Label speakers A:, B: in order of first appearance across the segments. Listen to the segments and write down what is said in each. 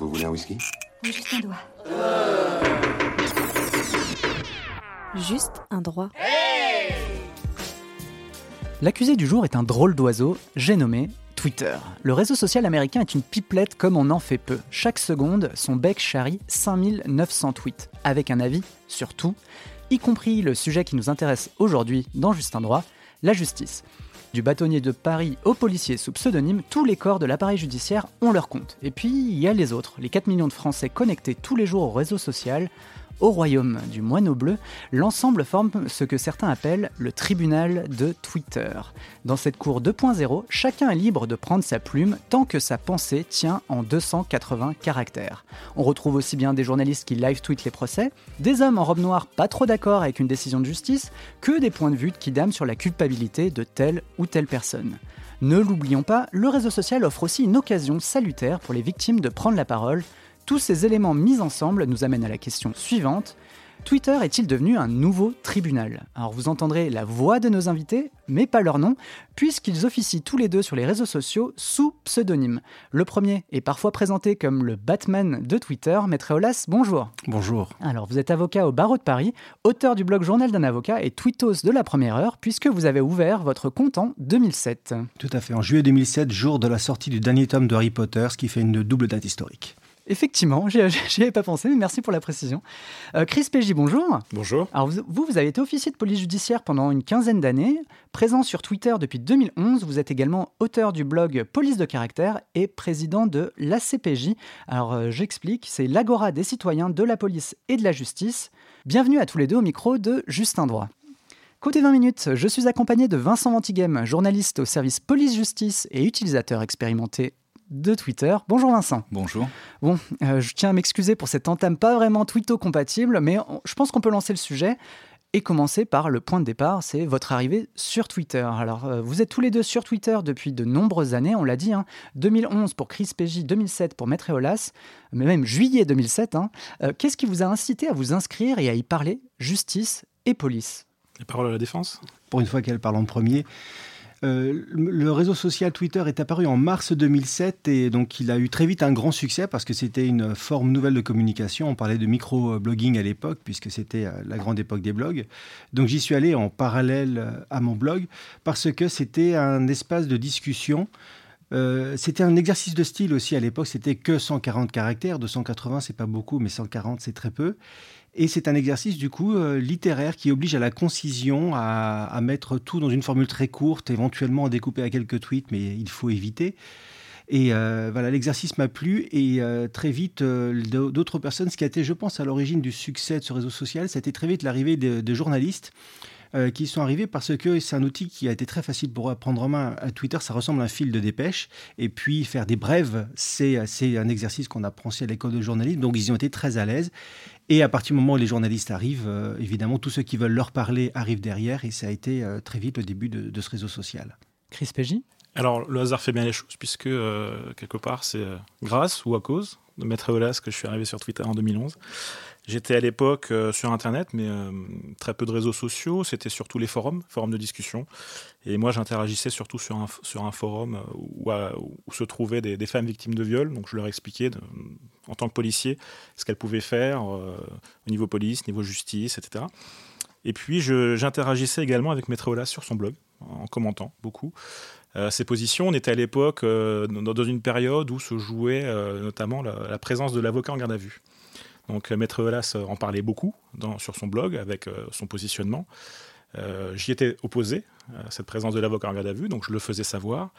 A: Vous voulez un whisky?
B: Juste un doigt. Juste un droit.
C: L'accusé du jour est un drôle d'oiseau, j'ai nommé Twitter. Le réseau social américain est une pipelette comme on en fait peu. Chaque seconde, son bec charrie 5900 tweets, avec un avis sur tout, y compris le sujet qui nous intéresse aujourd'hui dans Juste un droit, la justice. Du bâtonnier de Paris au policier sous pseudonyme, tous les corps de l'appareil judiciaire ont leur compte. Et puis, il y a les autres, les 4 millions de Français connectés tous les jours au réseau social, au royaume du moineau bleu, l'ensemble forme ce que certains appellent le tribunal de Twitter. Dans cette cour 2.0, chacun est libre de prendre sa plume tant que sa pensée tient en 280 caractères. On retrouve aussi bien des journalistes qui live-tweetent les procès, des hommes en robe noire pas trop d'accord avec une décision de justice, que des points de vue qui dament sur la culpabilité de telle ou telle personne. Ne l'oublions pas, le réseau social offre aussi une occasion salutaire pour les victimes de prendre la parole tous ces éléments mis ensemble nous amènent à la question suivante. Twitter est-il devenu un nouveau tribunal? Alors vous entendrez la voix de nos invités, mais pas leur nom, puisqu'ils officient tous les deux sur les réseaux sociaux sous pseudonyme. Le premier est parfois présenté comme le Batman de Twitter. Maître Olas, bonjour.
D: Bonjour.
C: Alors vous êtes avocat au barreau de Paris, auteur du blog Journal d'un avocat et tweetos de la première heure, puisque vous avez ouvert votre compte en 2007.
D: Tout à fait, en juillet 2007, jour de la sortie du dernier tome de Harry Potter, ce qui fait une double date historique.
C: Effectivement, j'y avais pas pensé, mais merci pour la précision. Euh, Chris Pégy, bonjour.
E: Bonjour.
C: Alors vous, vous avez été officier de police judiciaire pendant une quinzaine d'années, présent sur Twitter depuis 2011. Vous êtes également auteur du blog Police de caractère et président de l'ACPJ. Alors euh, j'explique, c'est l'agora des citoyens de la police et de la justice. Bienvenue à tous les deux au micro de Justin Droit. Côté 20 minutes, je suis accompagné de Vincent Ventigame, journaliste au service police-justice et utilisateur expérimenté de Twitter. Bonjour Vincent.
E: Bonjour.
C: Bon, euh, je tiens à m'excuser pour cette entame pas vraiment twitto-compatible, mais on- je pense qu'on peut lancer le sujet et commencer par le point de départ, c'est votre arrivée sur Twitter. Alors, euh, vous êtes tous les deux sur Twitter depuis de nombreuses années, on l'a dit, hein, 2011 pour Chris PJ, 2007 pour Maître Eolas, mais même juillet 2007. hein. Euh, Qu'est-ce qui vous a incité à vous inscrire et à y parler justice et police?
E: La parole à la défense?
D: Pour une fois qu'elle parle en premier. Euh, le réseau social Twitter est apparu en mars 2007 et donc il a eu très vite un grand succès parce que c'était une forme nouvelle de communication. On parlait de micro-blogging à l'époque puisque c'était euh, la grande époque des blogs. Donc j'y suis allé en parallèle euh, à mon blog parce que c'était un espace de discussion. C'était un exercice de style aussi à l'époque. C'était que 140 caractères. 280, c'est pas beaucoup, mais 140, c'est très peu. Et c'est un exercice du coup euh, littéraire qui oblige à la concision, à, mettre tout dans une formule très courte, éventuellement à découper à quelques tweets, mais il faut éviter. Et euh, voilà, l'exercice m'a plu et euh, très vite, d'autres personnes, ce qui a été, je pense, à l'origine du succès de ce réseau social, c'était très vite l'arrivée de, journalistes qui sont arrivés parce que c'est un outil qui a été très facile pour prendre en main à Twitter. Ça ressemble à un fil de dépêche. Et puis faire des brèves, c'est un exercice qu'on apprend aussi à l'école de journalisme. Donc ils y ont été très à l'aise. Et à partir du moment où les journalistes arrivent, euh, évidemment, tous ceux qui veulent leur parler arrivent derrière. Et ça a été euh, très vite le début de, de ce réseau social.
C: Chris PJ
E: Alors, le hasard fait bien les choses, puisque euh, quelque part, c'est euh, grâce ou à cause de Maître Eolas que je suis arrivé sur Twitter en 2011. J'étais à l'époque euh, sur Internet, mais euh, très peu de réseaux sociaux. C'était surtout les forums, forums de discussion. Et moi, j'interagissais surtout sur un, forum euh, où, se trouvaient des, femmes victimes de viol. Donc, je leur expliquais, en tant que policier, ce qu'elles pouvaient faire au niveau police, niveau justice, etc. Et puis, j'interagissais également avec Maître Eolas sur son blog, en commentant beaucoup. Euh, ses positions. On était à l'époque euh, dans, une période où se jouait euh, notamment la, présence de l'avocat en garde à vue. Donc euh, Maître Eolas en parlait beaucoup sur son blog avec euh, son positionnement. Euh, J'y étais opposé à cette présence de l'avocat en garde à vue, donc je le faisais savoir.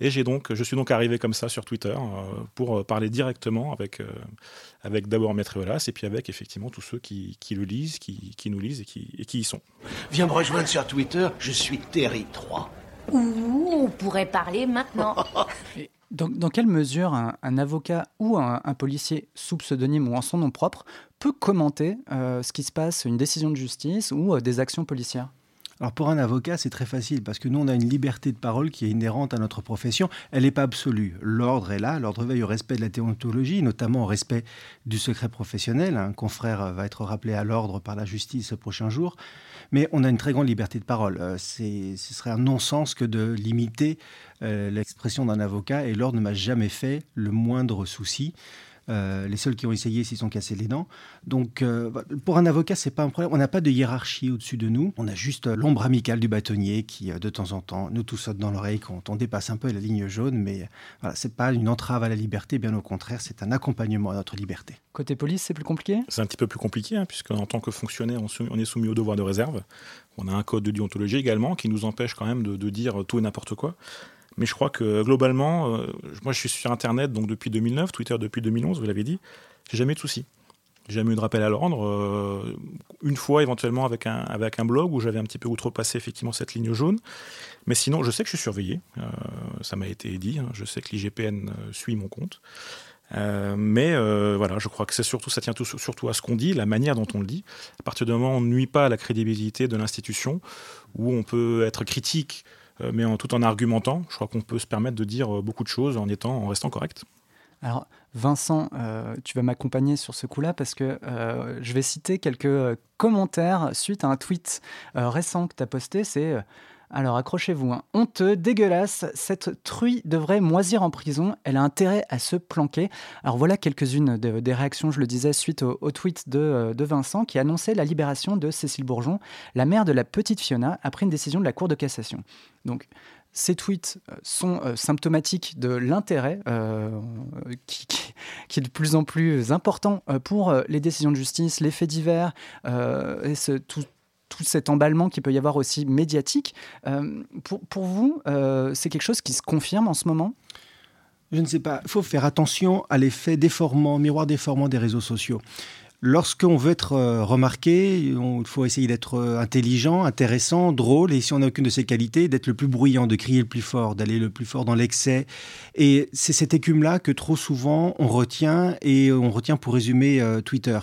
E: Et donc, je suis donc arrivé comme ça sur Twitter euh, pour euh, parler directement avec, euh, avec d'abord Maître Eolas et puis avec effectivement tous ceux qui, le lisent, qui, nous lisent et qui, et qui y sont.
F: Viens me rejoindre sur Twitter, je suis Terry 3.
G: Ouh, on pourrait parler maintenant.
C: Dans, quelle mesure un, avocat ou un, un policier sous pseudonyme ou en son nom propre peut commenter euh, ce qui se passe, une décision de justice ou euh, des actions policières?
D: Alors pour un avocat, c'est très facile parce que nous, on a une liberté de parole qui est inhérente à notre profession. Elle n'est pas absolue. L'ordre est là, l'ordre veille au respect de la déontologie, notamment au respect du secret professionnel. Un confrère va être rappelé à l'ordre par la justice ce prochain jour. Mais on a une très grande liberté de parole. Euh, ce serait un non-sens que de limiter euh, l'expression d'un avocat et l'ordre ne m'a jamais fait le moindre souci. Euh, les seuls qui ont essayé s'y sont cassés les dents. Donc, euh, pour un avocat, c'est pas un problème. On n'a pas de hiérarchie au-dessus de nous. On a juste euh, l'ombre amicale du bâtonnier qui, de temps en temps, nous tout saute dans l'oreille quand on dépasse un peu la ligne jaune. Mais voilà, c'est pas une entrave à la liberté, bien au contraire, c'est un accompagnement à notre liberté.
C: Côté police, c'est plus compliqué?
E: C'est un petit peu plus compliqué, hein, puisque en tant que fonctionnaire, on est soumis au devoir de réserve. On a un code de déontologie également qui nous empêche quand même de, de dire tout et n'importe quoi. Mais je crois que globalement, euh, moi je suis sur Internet donc depuis 2009, Twitter depuis 2011, vous l'avez dit, j'ai jamais eu de soucis. J'ai jamais eu de rappel à l'ordre. euh, une fois éventuellement avec un, avec un blog où j'avais un petit peu outrepassé effectivement cette ligne jaune. Mais sinon, je sais que je suis surveillé. euh, ça m'a été dit. hein, je sais que l'IGPN euh, suit mon compte. Euh, mais euh, voilà, je crois que c'est surtout, ça tient tout- surtout à ce qu'on dit, la manière dont on le dit. À partir du moment où on ne nuit pas à la crédibilité de l'institution, où on peut être critique, euh, mais en, tout en argumentant, je crois qu'on peut se permettre de dire euh, beaucoup de choses en, étant, en restant correct.
C: Alors, Vincent, euh, tu vas m'accompagner sur ce coup-là parce que euh, je vais citer quelques euh, commentaires suite à un tweet euh, récent que tu as posté. C'est euh, alors accrochez-vous, hein, honteux, dégueulasse, cette truie devrait moisir en prison, elle a intérêt à se planquer. Alors voilà quelques-unes de- des réactions, je le disais, suite au, tweet de, euh, de Vincent qui annonçait la libération de Cécile Bourgeon, la mère de la petite Fiona, après une décision de la Cour de cassation. Donc, ces tweets euh, sont euh, symptomatiques de l'intérêt qui, est de plus en plus important pour les décisions de justice, les faits divers, et tout, tout cet emballement qui peut y avoir aussi médiatique. Euh, pour, pour vous, euh, c'est quelque chose qui se confirme en ce moment?
D: Je ne sais pas. Il faut faire attention à l'effet déformant, miroir déformant des réseaux sociaux. Lorsqu'on veut être euh, remarqué, il faut essayer d'être intelligent, intéressant, drôle, et si on n'a aucune de ces qualités, d'être le plus bruyant, de crier le plus fort, d'aller le plus fort dans l'excès. Et c'est cette écume-là que trop souvent on retient, et on retient pour résumer Twitter.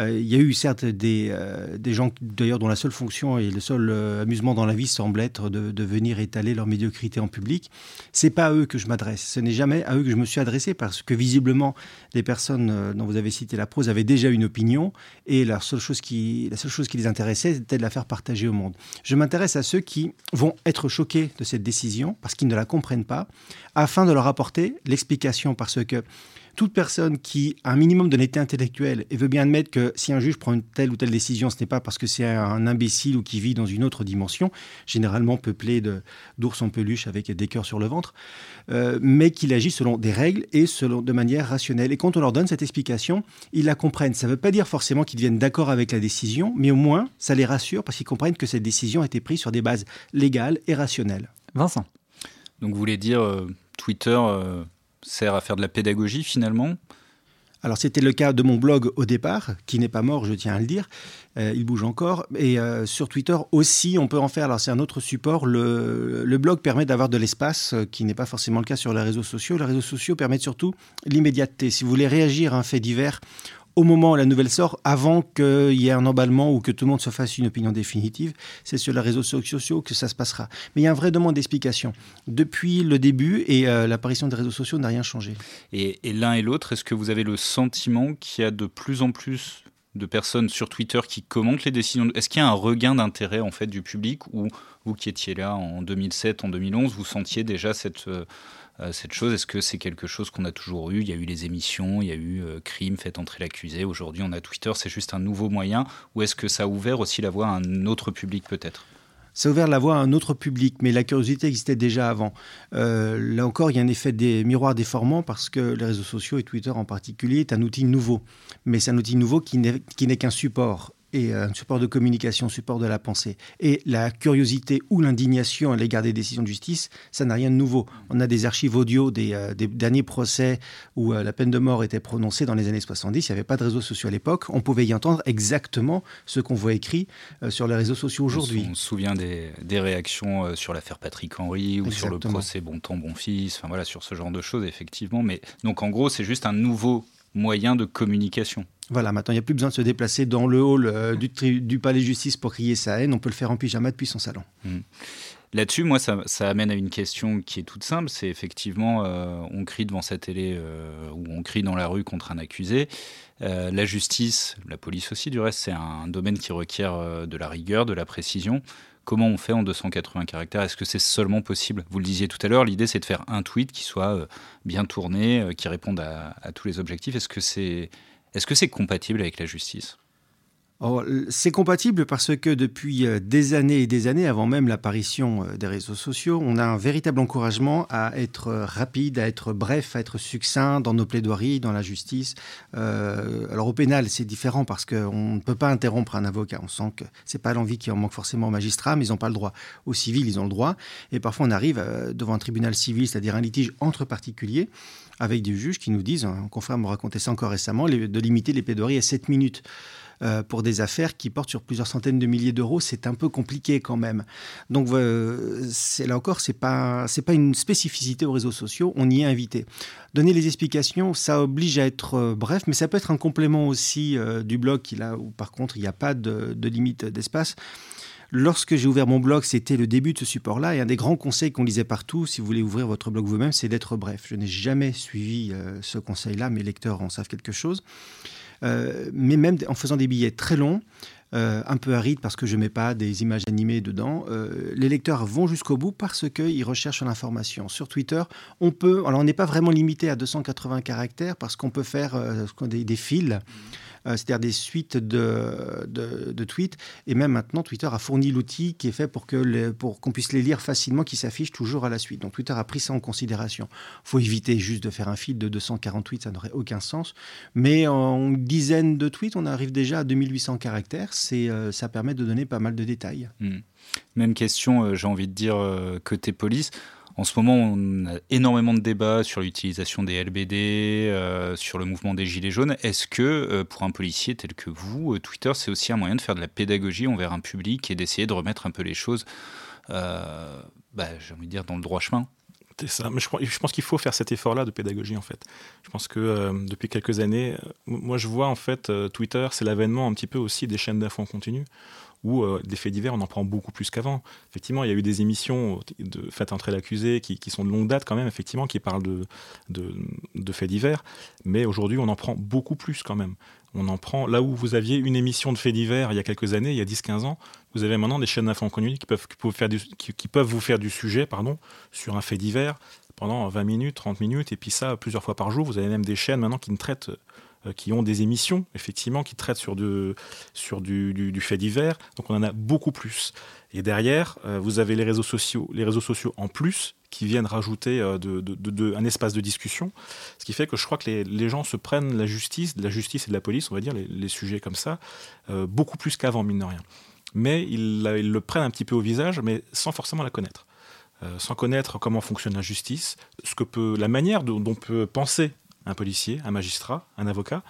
D: Euh, Il y a eu certes des, euh, des gens, d'ailleurs, dont la seule fonction et le seul euh, amusement dans la vie semble être de, venir étaler leur médiocrité en public. C'est pas à eux que je m'adresse. Ce n'est jamais à eux que je me suis adressé parce que visiblement, les personnes dont vous avez cité la prose avaient déjà une opinion et la seule chose qui, la seule chose qui les intéressait, c'était de la faire partager au monde. Je m'intéresse à ceux qui vont être choqués de cette décision parce qu'ils ne la comprennent pas, afin de leur apporter l'explication parce que toute personne qui a un minimum d'honnêteté intellectuelle et veut bien admettre que si un juge prend une telle ou telle décision, ce n'est pas parce que c'est un imbécile ou qui vit dans une autre dimension, généralement peuplée de- d'ours en peluche avec des cœurs sur le ventre, euh, mais qu'il agit selon des règles et selon, de manière rationnelle. Et quand on leur donne cette explication, ils la comprennent. Ça ne veut pas dire forcément qu'ils viennent d'accord avec la décision, mais au moins, ça les rassure parce qu'ils comprennent que cette décision a été prise sur des bases légales et rationnelles.
C: Vincent
F: Donc vous voulez dire euh, Twitter euh, sert à faire de la pédagogie finalement?
D: Alors c'était le cas de mon blog au départ, qui n'est pas mort, je tiens à le dire. Euh, il bouge encore. Et euh, sur Twitter aussi, on peut en faire. Alors c'est un autre support. Le, blog permet d'avoir de l'espace, euh, qui n'est pas forcément le cas sur les réseaux sociaux. Les réseaux sociaux permettent surtout l'immédiateté. Si vous voulez réagir à un fait divers au moment où la nouvelle sort, avant qu'il y ait un emballement ou que tout le monde se fasse une opinion définitive, c'est sur les réseaux sociaux que ça se passera. Mais il y a un vrai demande d'explication. Depuis le début et euh, l'apparition des réseaux sociaux n'a rien changé.
F: Et, l'un et l'autre, est-ce que vous avez le sentiment qu'il y a de plus en plus de personnes sur Twitter qui commentent les décisions Est-ce qu'il y a un regain d'intérêt en fait du public ou vous qui étiez là en 2007, en 2011, vous sentiez déjà cette euh, cette chose Est-ce que c'est quelque chose qu'on a toujours eu? Il y a eu les émissions, il y a eu euh, crime, fait entrer l'accusé. Aujourd'hui, on a Twitter. C'est juste un nouveau moyen. Ou est-ce que ça a ouvert aussi la voie à un autre public peut-être?
D: Ça a ouvert la voie à un autre public, mais la curiosité existait déjà avant. Euh, là encore, il y a un effet des miroirs déformants parce que les réseaux sociaux et Twitter en particulier est un outil nouveau. Mais c'est un outil nouveau qui n'est qu'un support. Et un support de communication, support de la pensée. Et la curiosité ou l'indignation à l'égard des décisions de justice, ça n'a rien de nouveau. On a des archives audio des, euh, des derniers procès où euh, la peine de mort était prononcée dans les années 70. Il n'y avait pas de réseaux sociaux à l'époque. On pouvait y entendre exactement ce qu'on voit écrit euh, sur les réseaux sociaux aujourd'hui.
F: On se souvient des, des réactions sur l'affaire Patrick Henry ou sur le procès Bon Temps, Bon Fils, enfin voilà, sur ce genre de choses, effectivement. Mais donc en gros, c'est juste un nouveau moyen de communication.
D: Voilà, maintenant il n'y a plus besoin de se déplacer dans le hall euh, du, palais de justice pour crier sa haine, on peut le faire en pyjama depuis son salon.
F: Hmm. Là-dessus, moi, ça, amène à une question qui est toute simple. C'est effectivement, euh, on crie devant sa télé euh, ou on crie dans la rue contre un accusé. la justice, la police aussi, du reste, c'est un domaine qui requiert de la rigueur, de la précision. Comment on fait en 280 caractères Est-ce que c'est seulement possible? Vous le disiez tout à l'heure, l'idée c'est de faire un tweet qui soit bien tourné, qui réponde à, tous les objectifs. Est-ce que c'est c'est compatible avec la justice?
D: C'est compatible parce que depuis euh, des années et des années, avant même l'apparition euh, des réseaux sociaux, on a un véritable encouragement à être euh, rapide, à être bref, à être succinct dans nos plaidoiries, dans la justice. alors au pénal, c'est différent parce qu'on ne peut pas interrompre un avocat. On sent que c'est pas l'envie qui en manque forcément aux magistrats, mais ils n'ont pas le droit. Au civil, ils ont le droit. Et parfois, on arrive devant un tribunal civil, c'est-à-dire un litige entre particuliers avec des juges qui nous disent, un confrère me racontait ça encore récemment, de limiter les plaidoiries à 7 minutes. Euh, pour des affaires qui portent sur plusieurs centaines de milliers d'euros, c'est un peu compliqué quand même. Donc euh, là encore, c'est pas pas une spécificité aux réseaux sociaux. On y est invité. Donner les explications, ça oblige à être euh, bref, mais ça peut être un complément aussi du blog qui là où par contre il n'y a pas de, limite d'espace. Lorsque j'ai ouvert mon blog, c'était le début de ce support-là. Et un des grands conseils qu'on lisait partout, si vous voulez ouvrir votre blog vous-même, c'est d'être bref. Je n'ai jamais suivi ce conseil-là. Mes lecteurs en savent quelque chose. Euh, mais même en faisant des billets très longs, euh, un peu arides parce que je ne mets pas des images animées dedans. Euh, les lecteurs vont jusqu'au bout parce qu'ils recherchent l'information. Sur Twitter, on peut, alors on n'est pas vraiment limité à 280 caractères parce qu'on peut faire des, fils. Euh, c'est-à-dire des suites de, de, tweets. Et même maintenant, Twitter a fourni l'outil qui est fait pour pour qu'on puisse les lire facilement, qui s'affichent toujours à la suite. Donc Twitter a pris ça en considération. Il faut éviter juste de faire un fil de 240 tweets, ça n'aurait aucun sens. Mais en dizaines de tweets, on arrive déjà à 2800 caractères. Euh, ça permet de donner pas mal de détails.
F: Hmm. Même question, euh, j'ai envie de dire, côté police. En ce moment, on a énormément de débats sur l'utilisation des LBD, euh, sur le mouvement des Gilets jaunes. Est-ce que euh, pour un policier tel que vous, euh, Twitter, c'est aussi un moyen de faire de la pédagogie envers un public et d'essayer de remettre un peu les choses, bah, j'ai envie de dire, dans le droit chemin?
E: C'est ça. Mais je, pense qu'il faut faire cet effort-là de pédagogie, en fait. Je pense que depuis quelques années, moi, je vois, en fait, Twitter, c'est l'avènement un petit peu aussi des chaînes d'infos en continu où euh, des faits divers, on en prend beaucoup plus qu'avant. Effectivement, il y a eu des émissions de Faites entrer l'accusé qui, sont de longue date quand même, effectivement, qui parlent de, faits divers, mais aujourd'hui, on en prend beaucoup plus quand même. On en prend là où vous aviez une émission de faits divers il y a quelques années, il y a 10-15 ans, vous avez maintenant des chaînes d'infos connues qui peuvent, qui, peuvent vous faire du sujet pardon, sur un fait divers pendant 20 minutes, 30 minutes, et puis ça plusieurs fois par jour. Vous avez même des chaînes maintenant qui ne traitent qui ont des émissions, effectivement, qui traitent sur, de, sur du, du, fait divers. Donc on en a beaucoup plus. Et derrière, euh, vous avez les réseaux sociaux, les réseaux sociaux en plus qui viennent rajouter euh, un espace de discussion. Ce qui fait que je crois que les, gens se prennent la justice, de la justice et de la police, on va dire, les, sujets comme ça, beaucoup plus qu'avant, mine de rien. Mais ils, le prennent un petit peu au visage, mais sans forcément la connaître. sans connaître comment fonctionne la justice, la manière dont, dont peut penser un policier, un magistrat, un avocat.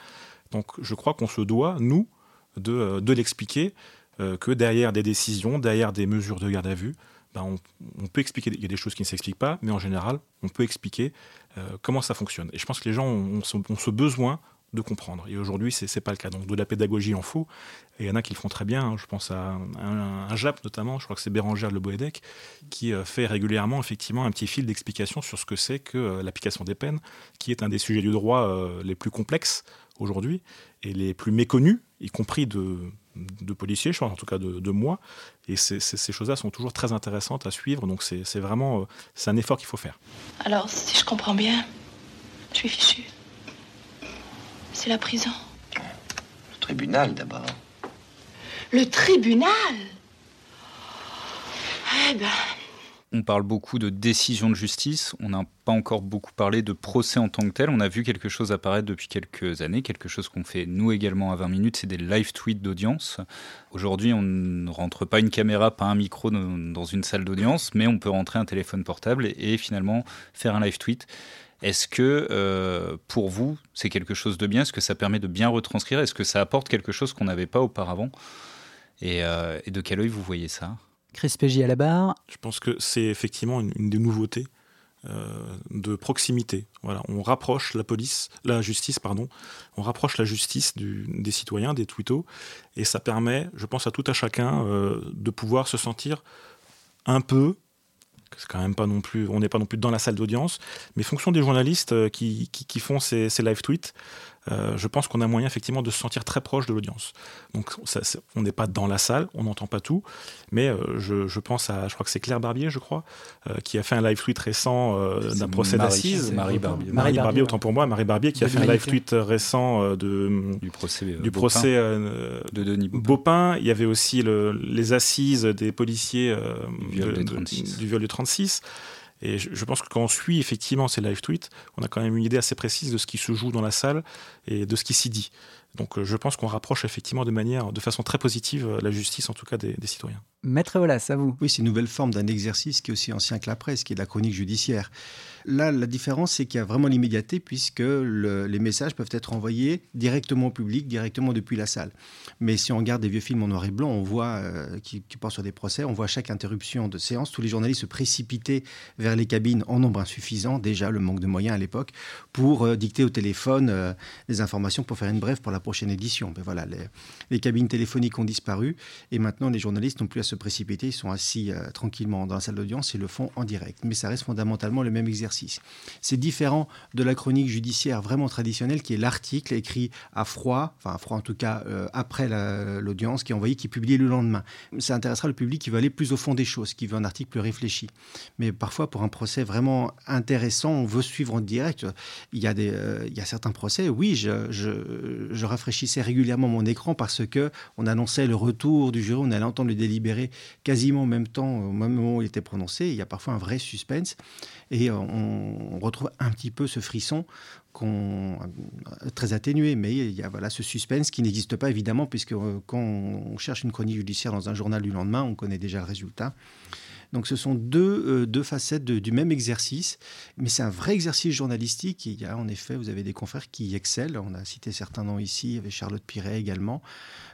E: Donc je crois qu'on se doit, nous, de, euh, l'expliquer, euh, que derrière des décisions, derrière des mesures de garde à vue, ben on, peut expliquer, il y a des choses qui ne s'expliquent pas, mais en général, on peut expliquer euh, comment ça fonctionne. Et je pense que les gens ont ce besoin de comprendre. Et aujourd'hui, ce n'est pas le cas. Donc de la pédagogie en faut. Et il y en a qui le font très bien. Hein. Je pense à un, JAP notamment, je crois que c'est Bérangère Le Boédec, qui euh, fait régulièrement effectivement un petit fil d'explication sur ce que c'est que euh, l'application des peines, qui est un des sujets du droit euh, les plus complexes aujourd'hui et les plus méconnus, y compris de, de policiers, je pense, en tout cas de, moi. Et ces choses-là sont toujours très intéressantes à suivre. Donc c'est vraiment un effort qu'il faut faire.
G: Alors, si je comprends bien, je suis fichu. C'est la prison.
A: Le tribunal d'abord.
G: Le tribunal Eh ben,
F: on parle beaucoup de décision de justice, on n'a pas encore beaucoup parlé de procès en tant que tel. On a vu quelque chose apparaître depuis quelques années, quelque chose qu'on fait nous également à 20 minutes, c'est des live tweets d'audience. Aujourd'hui, on ne rentre pas une caméra, pas un micro dans une salle d'audience, mais on peut rentrer un téléphone portable et, finalement faire un live tweet. Est-ce que euh, pour vous, c'est quelque chose de bien? Est-ce que ça permet de bien retranscrire? Est-ce que ça apporte quelque chose qu'on n'avait pas auparavant? Et, euh, et de quel œil vous voyez ça?
C: Chris Pégy à la barre.
E: Je pense que c'est effectivement une, des nouveautés euh, de proximité. Voilà, on rapproche la police, la justice, pardon, on rapproche la justice des citoyens, des twittos, et ça permet, je pense à tout à chacun, euh, de pouvoir se sentir un peu c'est quand même pas non plus, on n'est pas non plus dans la salle d'audience, mais fonction des journalistes euh, qui, font ces, live tweets, euh, je pense qu'on a moyen effectivement de se sentir très proche de l'audience. Donc on n'est pas dans la salle, on n'entend pas tout, mais euh, je, pense à, je crois que c'est Claire Barbier, je crois, euh, qui a fait un live tweet récent d'un procès d'assises.
F: Marie Barbier.
E: Marie, Barbier, autant pour moi, Marie Barbier qui a fait un live tweet récent de,
F: du procès,
E: du procès de Denis Baupin. Il y avait aussi le, les assises des policiers
F: du viol, de, 36.
E: du viol du 36. Et je, pense que quand on suit effectivement ces live tweets, on a quand même une idée assez précise de ce qui se joue dans la salle et de ce qui s'y dit. Donc euh, je pense qu'on rapproche effectivement de manière, de façon très positive, euh, la justice en tout cas des, citoyens.
C: Maître Olas, à vous.
D: Oui, c'est une nouvelle forme d'un exercice qui est aussi ancien que la presse, qui est la chronique judiciaire. Là, la différence, c'est qu'il y a vraiment l'immédiateté, puisque les messages peuvent être envoyés directement au public, directement depuis la salle. Mais si on regarde des vieux films en noir et blanc, on voit, euh, qui, qui, portent sur des procès, on voit chaque interruption de séance, tous les journalistes se précipiter vers les cabines en nombre insuffisant, déjà le manque de moyens à l'époque, pour euh, dicter au téléphone euh, les informations pour faire une brève pour la prochaine édition. Ben voilà, les, cabines téléphoniques ont disparu et maintenant les journalistes n'ont plus à se précipiter, ils sont assis tranquillement dans la salle d'audience et le font en direct. Mais ça reste fondamentalement le même exercice c'est différent de la chronique judiciaire vraiment traditionnelle qui est l'article écrit à froid, enfin à froid en tout cas euh, après l'audience, qui est envoyé, qui est publié le lendemain. Ça intéressera le public qui veut aller plus au fond des choses, qui veut un article plus réfléchi. Mais parfois, pour un procès vraiment intéressant, on veut suivre en direct. Il y a, des, euh, il y a certains procès, oui, je, rafraîchissais régulièrement mon écran parce que on annonçait le retour du jury, on allait entendre le délibéré quasiment au même temps, au même moment où il était prononcé. Il y a parfois un vrai suspense. Et on, on, retrouve un petit peu ce frisson qu'on très atténué, mais il y a voilà ce suspense qui n'existe pas évidemment puisque euh, quand on cherche une chronique judiciaire dans un journal du lendemain, on connaît déjà le résultat. Donc ce sont deux, euh, deux facettes du même exercice, mais c'est un vrai exercice journalistique. il y a en effet, vous avez des confrères qui excellent. On a cité certains noms ici, il y avait Charlotte Piret également.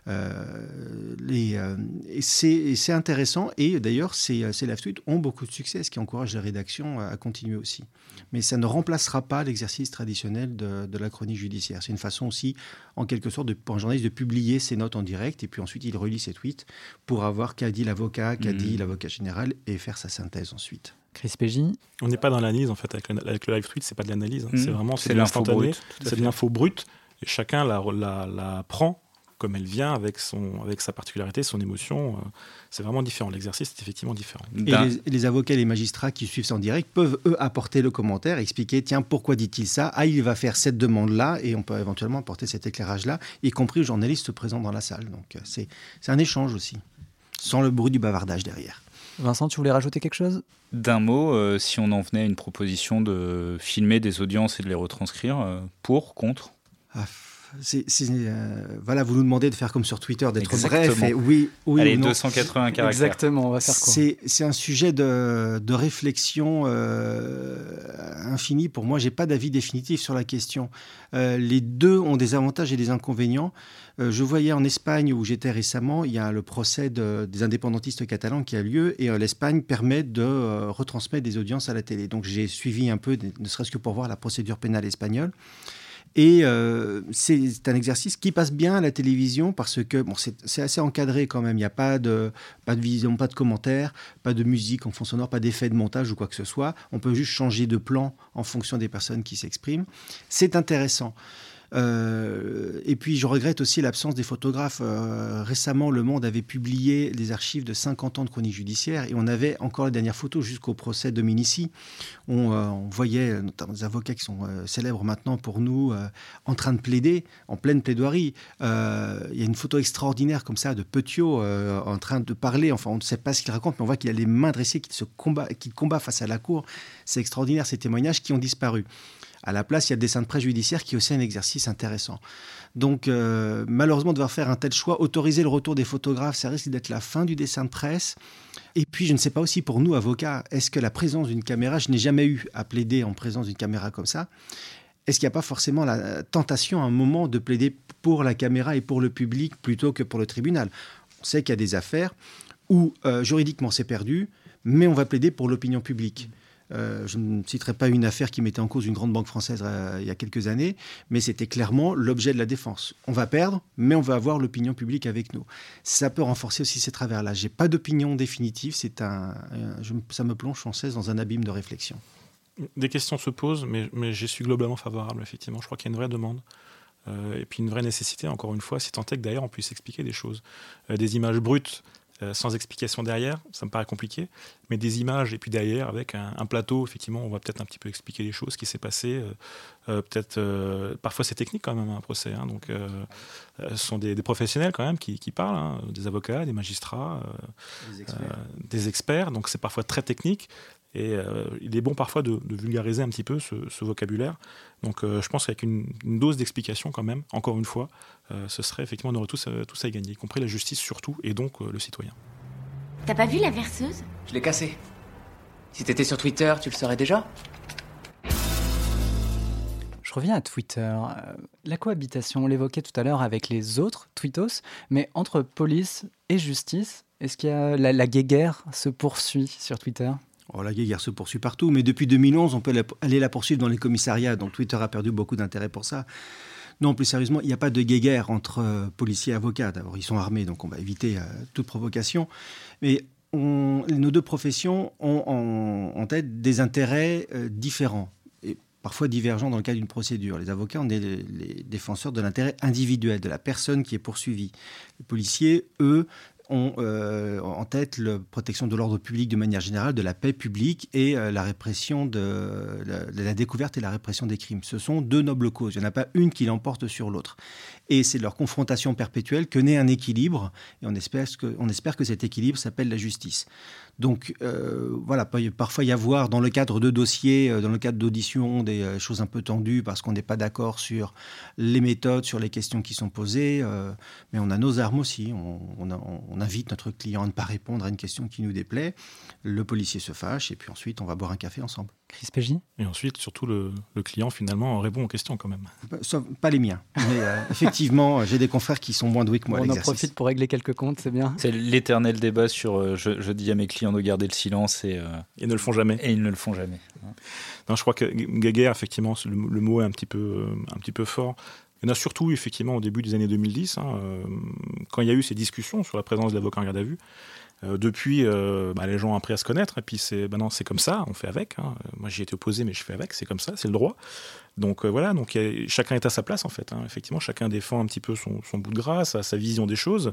D: Euh, les, euh, et c'est intéressant. Et d'ailleurs, ces, ces live tweets ont beaucoup de succès, ce qui encourage la rédaction à, continuer aussi. Mais ça ne remplacera pas l'exercice traditionnel de, de, la chronique judiciaire. C'est une façon aussi, en quelque sorte, de, pour un journaliste de publier ses notes en direct et puis ensuite il relit ses tweets pour avoir qu'a dit l'avocat, qu'a dit mmh. l'avocat général et faire sa synthèse ensuite.
C: Chris Pégy
E: On n'est pas dans l'analyse en fait avec le, avec le live tweet, c'est pas de l'analyse, hein. c'est mmh. vraiment c'est de l'instantané, c'est de l'info brute et chacun la, la, la, prend comme elle vient avec, son, avec sa particularité, son émotion. Euh, c'est vraiment différent. L'exercice est effectivement différent.
D: Et les, avocats et les magistrats qui suivent ça en direct peuvent, eux, apporter le commentaire, expliquer tiens, pourquoi dit-il ça? Ah, il va faire cette demande-là, et on peut éventuellement apporter cet éclairage-là, y compris aux journalistes présents dans la salle. Donc, euh, c'est un échange aussi, sans le bruit du bavardage derrière.
C: Vincent, tu voulais rajouter quelque chose?
F: D'un mot, euh, si on en venait à une proposition de filmer des audiences et de les retranscrire, pour, contre?
D: Ah, euh, voilà, vous nous demandez de faire comme sur Twitter, d'être bref. Et oui, oui.
F: Allez, 280 caractères.
C: Exactement, on va faire quoi
D: C'est un sujet de, de réflexion euh, infini. Pour moi, j'ai pas d'avis définitif sur la question. Euh, les deux ont des avantages et des inconvénients. je voyais en Espagne, où j'étais récemment, il y a le procès des indépendantistes catalans qui a lieu, et l'Espagne permet de retransmettre des audiences à la télé. Donc j'ai suivi un peu, ne serait-ce que pour voir la procédure pénale espagnole. Et euh, c'est un exercice qui passe bien à la télévision parce que bon, c'est assez encadré quand même. Il n'y a pas de, pas de vision, pas de commentaires, pas de musique en fond sonore, pas d'effet de montage ou quoi que ce soit. On peut juste changer de plan en fonction des personnes qui s'expriment. C'est intéressant. Euh, et puis je regrette aussi l'absence des photographes. Euh, récemment, Le Monde avait publié des archives de 50 ans de chronique judiciaire et on avait encore les dernières photos jusqu'au procès de Dominici. On, euh, on, voyait notamment des avocats qui sont célèbres maintenant pour nous en train de plaider, en pleine plaidoirie. Il y a une photo extraordinaire comme ça de Petiot en train de parler. Enfin, on ne sait pas ce qu'il raconte, mais on voit qu'il a les mains dressées, qu'il combat face à la cour. C'est extraordinaire ces témoignages qui ont disparu. À la place, il y a le dessin de presse judiciaire qui est aussi un exercice intéressant. Donc, euh, malheureusement, devoir faire un tel choix, autoriser le retour des photographes, ça risque d'être la fin du dessin de presse. Et puis, je ne sais pas aussi pour nous, avocats, est-ce que la présence d'une caméra, je n'ai jamais eu à plaider en présence d'une caméra comme ça, est-ce qu'il n'y a pas forcément la tentation à un moment de plaider pour la caméra et pour le public plutôt que pour le tribunal? On sait qu'il y a des affaires où euh, juridiquement c'est perdu, mais on va plaider pour l'opinion publique. Euh, je ne citerai pas une affaire qui mettait en cause une grande banque française euh, il y a quelques années, mais c'était clairement l'objet de la défense. On va perdre, mais on va avoir l'opinion publique avec nous. Ça peut renforcer aussi ces travers-là. J'ai pas d'opinion définitive. C'est un, ça me plonge sans cesse dans un abîme de réflexion.
E: Des questions se posent, mais, mais j'y suis globalement favorable. Effectivement, je crois qu'il y a une vraie demande. Euh, et puis une vraie nécessité, encore une fois, si tant est que d'ailleurs on puisse expliquer des choses. des images brutes euh, sans explication derrière, ça me paraît compliqué, mais des images et puis derrière avec un, plateau, effectivement, on va peut-être un petit peu expliquer les choses, ce qui s'est passé. Euh, euh, peut-être, parfois c'est technique quand même un procès, hein, donc ce sont des, professionnels quand même qui, parlent, hein, des avocats, des magistrats, des experts, donc c'est parfois très technique. Et euh, il est bon parfois de, vulgariser un petit peu ce, vocabulaire. Donc euh, je pense qu'avec une, dose d'explication quand même, encore une fois, euh, ce serait effectivement, on aurait tous, tous à y gagner, y compris la justice surtout, et donc le citoyen.
H: T'as pas vu la verseuse?
I: Je l'ai cassée. Si t'étais sur Twitter, tu le saurais déjà
C: Je reviens à Twitter. La cohabitation, on l'évoquait tout à l'heure avec les autres tweetos, mais entre police et justice, est-ce qu'il y a la, la guéguerre se poursuit sur Twitter?
D: Oh, la guerre se poursuit partout, mais depuis 2011, on peut aller la poursuivre dans les commissariats. Donc Twitter a perdu beaucoup d'intérêt pour ça. Non, plus sérieusement, il n'y a pas de guerre entre euh, policiers et avocats. D'abord, ils sont armés, donc on va éviter euh, toute provocation. Mais nos deux professions ont en, tête des intérêts euh, différents et parfois divergents dans le cas d'une procédure. Les avocats, on est les défenseurs de l'intérêt individuel, de la personne qui est poursuivie. Les policiers, eux, ont euh, en tête la protection de l'ordre public de manière générale, de la paix publique et euh, la répression de la, découverte et la répression des crimes. Ce sont deux nobles causes. Il n'y en a pas une qui l'emporte sur l'autre. Et c'est leur confrontation perpétuelle que naît un équilibre. Et on espère que, cet équilibre s'appelle la justice. Donc euh, voilà, peut parfois y avoir dans le cadre de dossiers, euh, dans le cadre d'auditions, des euh, choses un peu tendues parce qu'on n'est pas d'accord sur les méthodes, sur les questions qui sont posées. mais on a nos armes aussi. On, invite notre client à ne pas répondre à une question qui nous déplaît. Le policier se fâche et puis ensuite on va boire un café ensemble.
C: Chris Pégy
E: Et ensuite, surtout, le, client finalement répond aux questions quand même.
D: Sauf, pas les miens. Mais effectivement, j'ai des confrères qui sont moins doués que moi.
C: On en profite pour régler quelques comptes, c'est bien.
F: C'est l'éternel débat sur je dis à mes clients de garder le silence et, euh,
E: ils ne le font jamais.
F: Et ils ne le font jamais.
E: Non, je crois que Gaguerre, effectivement, le, mot est un petit peu, euh, un petit peu fort. Il y en a surtout, effectivement, au début des années 2010, hein, euh, quand il y a eu ces discussions sur la présence de l'avocat en garde à vue. Depuis, bah, les gens ont appris à se connaître, et puis c'est bah c'est comme ça, on fait avec. Hein. Moi, j'y étais opposé, mais je fais avec, c'est comme ça, c'est le droit. Donc voilà, donc chacun est à sa place, en fait. Hein. Effectivement, chacun défend un petit peu son, bout de grâce, sa vision des choses.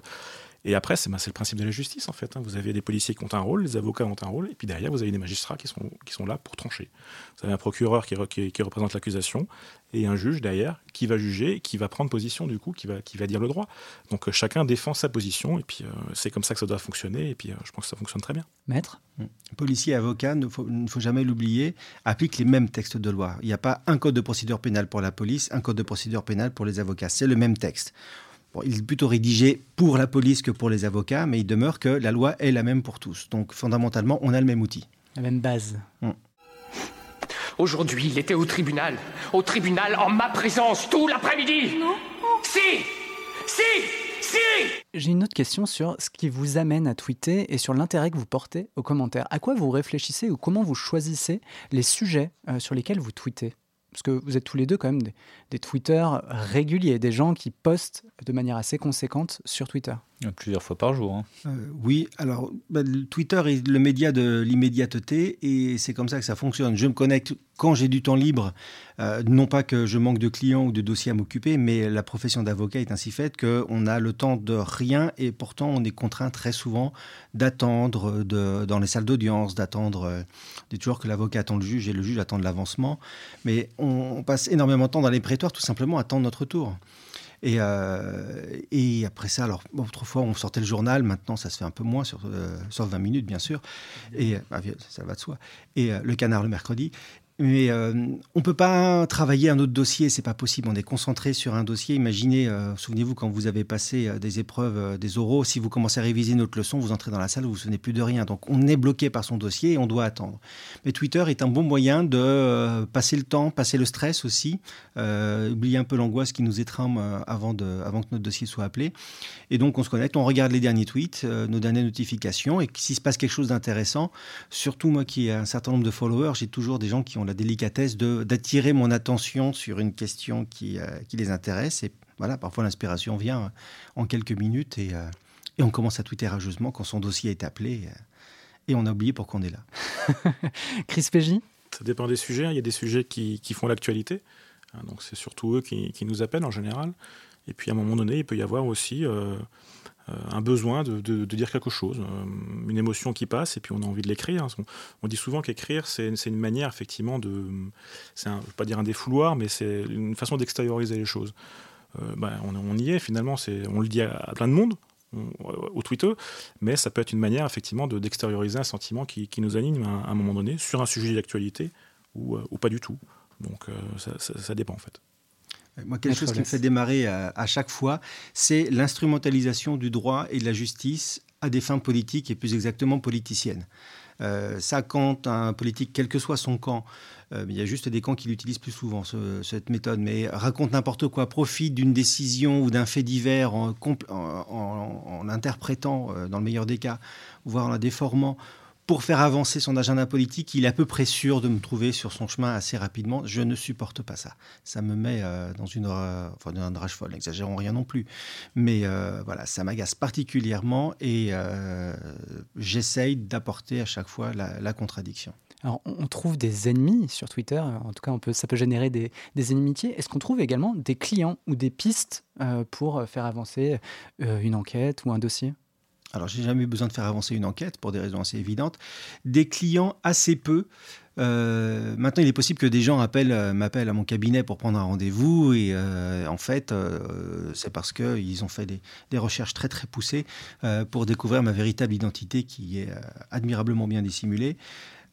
E: Et après, c'est bah, le principe de la justice, en fait. Hein. Vous avez des policiers qui ont un rôle, les avocats ont un rôle, et puis derrière, vous avez des magistrats qui sont, qui sont là pour trancher. Vous avez un procureur qui, représente l'accusation, et un juge derrière qui va juger, qui va prendre position, du coup, qui va, qui va dire le droit. Donc euh, chacun défend sa position, et puis euh, c'est comme ça que ça doit fonctionner, et puis euh, je pense que ça fonctionne très bien.
C: Maître?
D: Mmh. Policiers et avocats, il ne faut, jamais l'oublier, appliquent les mêmes textes de loi. Il n'y a pas un code de procédure pénale pour la police, un code de procédure pénale pour les avocats. C'est le même texte il est plutôt rédigé pour la police que pour les avocats, mais il demeure que la loi est la même pour tous. Donc fondamentalement, on a le même outil.
C: La même base.
I: Hmm. Aujourd'hui, il était au tribunal. Au tribunal, en ma présence, tout l'après-midi.
H: Non.
I: Si Si Si
C: J'ai une autre question sur ce qui vous amène à tweeter et sur l'intérêt que vous portez aux commentaires. À quoi vous réfléchissez ou comment vous choisissez les sujets euh, sur lesquels vous tweetez? Parce que vous êtes tous les deux quand même des, des tweeters réguliers, des gens qui postent de manière assez conséquente sur Twitter.
F: Plusieurs fois par jour. Hein.
D: Euh, oui, alors bah, Twitter est le média de l'immédiateté et c'est comme ça que ça fonctionne. Je me connecte quand j'ai du temps libre, euh, non pas que je manque de clients ou de dossiers à m'occuper, mais la profession d'avocat est ainsi faite qu'on a le temps de rien et pourtant on est contraint très souvent d'attendre dans les salles d'audience, d'attendre, euh, toujours que l'avocat attend le juge et le juge attend l'avancement, mais on, on, passe énormément de temps dans les prétoires tout simplement à attendre notre tour. Et, euh, et après ça, autrefois on sortait le journal, maintenant ça se fait un peu moins, sur, euh, sur 20 minutes bien sûr, et bah, ça va de soi. Et euh, le canard le mercredi. Mais euh, on ne peut pas travailler un autre dossier, c'est pas possible. On est concentré sur un dossier. Imaginez, euh, souvenez-vous quand vous avez passé euh, des épreuves, des oraux, si vous commencez à réviser notre leçon, vous entrez dans la salle, vous vous souvenez plus de rien. Donc on est bloqué par son dossier et on doit attendre. Mais Twitter est un bon moyen de passer le temps, passer le stress aussi, oublier un peu l'angoisse qui nous étreint avant, de, avant que notre dossier soit appelé. Et donc on se connecte, on regarde les derniers tweets, nos dernières notifications, et s'il se passe quelque chose d'intéressant, surtout moi qui ai un certain nombre de followers, j'ai toujours des gens qui ont la délicatesse d'attirer mon attention sur une question qui, euh, qui, les intéresse. Et voilà, parfois l'inspiration vient en quelques minutes et, euh, et, on commence à tweeter rageusement quand son dossier est appelé euh, et on a oublié pourquoi on est là.
C: Chris Pégy
E: Ça dépend des sujets. Il y a des sujets qui, qui font l'actualité. Hein, donc c'est surtout eux qui, qui, nous appellent en général. Et puis à un moment donné, il peut y avoir aussi euh, un besoin de, dire quelque chose, euh, une émotion qui passe, et puis on a envie de l'écrire. On, dit souvent qu'écrire, c'est une manière, effectivement, de. C'est je ne pas dire un défouloir, mais c'est une façon d'extérioriser les choses. Euh, ben, on, y est, finalement, on le dit à, plein de monde, au Twitter, mais ça peut être une manière, effectivement, d'extérioriser un sentiment qui, nous anime à, un moment donné, sur un sujet d'actualité, ou, pas du tout. Donc, ça dépend, en fait.
D: Moi, quelque chose qui me fait démarrer à, chaque fois, c'est l'instrumentalisation du droit et de la justice à des fins politiques et plus exactement politiciennes. Euh, ça, quand un politique, quel que soit son camp, euh, il y a juste des camps qui l'utilisent plus souvent, cette méthode, mais raconte n'importe quoi, profite d'une décision ou d'un fait divers en, en, interprétant, euh, dans le meilleur des cas, voire en la déformant, pour faire avancer son agenda politique, il est à peu près sûr de me trouver sur son chemin assez rapidement. Je ne supporte pas ça. Ça me met euh, dans une, euh, enfin, une rage folle, n'exagérons rien non plus. Mais euh, voilà, ça m'agace particulièrement et j'essaye d'apporter à chaque fois la, contradiction.
C: Alors, on trouve des ennemis sur Twitter, en tout cas, on peut, ça peut générer des, des inimitiés. Est-ce qu'on trouve également des clients ou des pistes pour faire avancer une enquête ou un dossier?
D: Alors j'ai jamais eu besoin de faire avancer une enquête pour des raisons assez évidentes, des clients assez peu. Euh, maintenant, il est possible que des gens euh, m'appellent à mon cabinet pour prendre un rendez-vous et euh, en fait, c'est parce qu'ils ont fait des, des, recherches très très poussées pour découvrir ma véritable identité qui est admirablement bien dissimulée.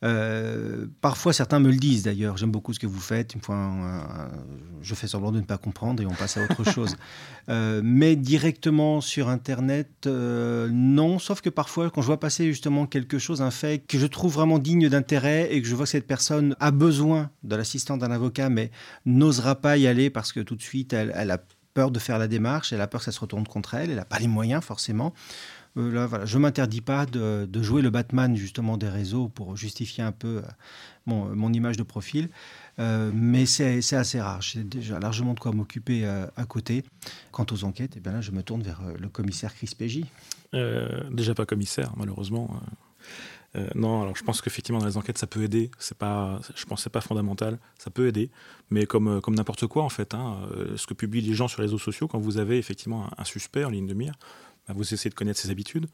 D: Euh, parfois, certains me le disent d'ailleurs. J'aime beaucoup ce que vous faites. Une fois, euh, je fais semblant de ne pas comprendre et on passe à autre chose. Euh, mais directement sur Internet, non. Sauf que parfois, quand je vois passer justement quelque chose, un fait que je trouve vraiment digne d'intérêt et que je vois que cette personne a besoin de l'assistance d'un avocat, mais n'osera pas y aller parce que tout de suite, elle, elle a peur de faire la démarche, elle a peur que ça se retourne contre elle, elle n'a pas les moyens forcément. Euh, là, je m'interdis pas de, jouer le Batman justement des réseaux pour justifier un peu euh, mon, image de profil. Euh, mais c'est assez rare. J'ai déjà largement de quoi m'occuper à côté. Quant aux enquêtes, eh bien là, je me tourne vers le commissaire Chris Pégy.
E: déjà pas commissaire, malheureusement. non, alors je pense qu'effectivement dans les enquêtes ça peut aider. C'est pas, je pense c'est pas fondamental. Ça peut aider, mais comme n'importe quoi en fait. Hein, ce que publient les gens sur les réseaux sociaux quand vous avez effectivement un suspect en ligne de mire, vous essayez de connaître ses habitudes.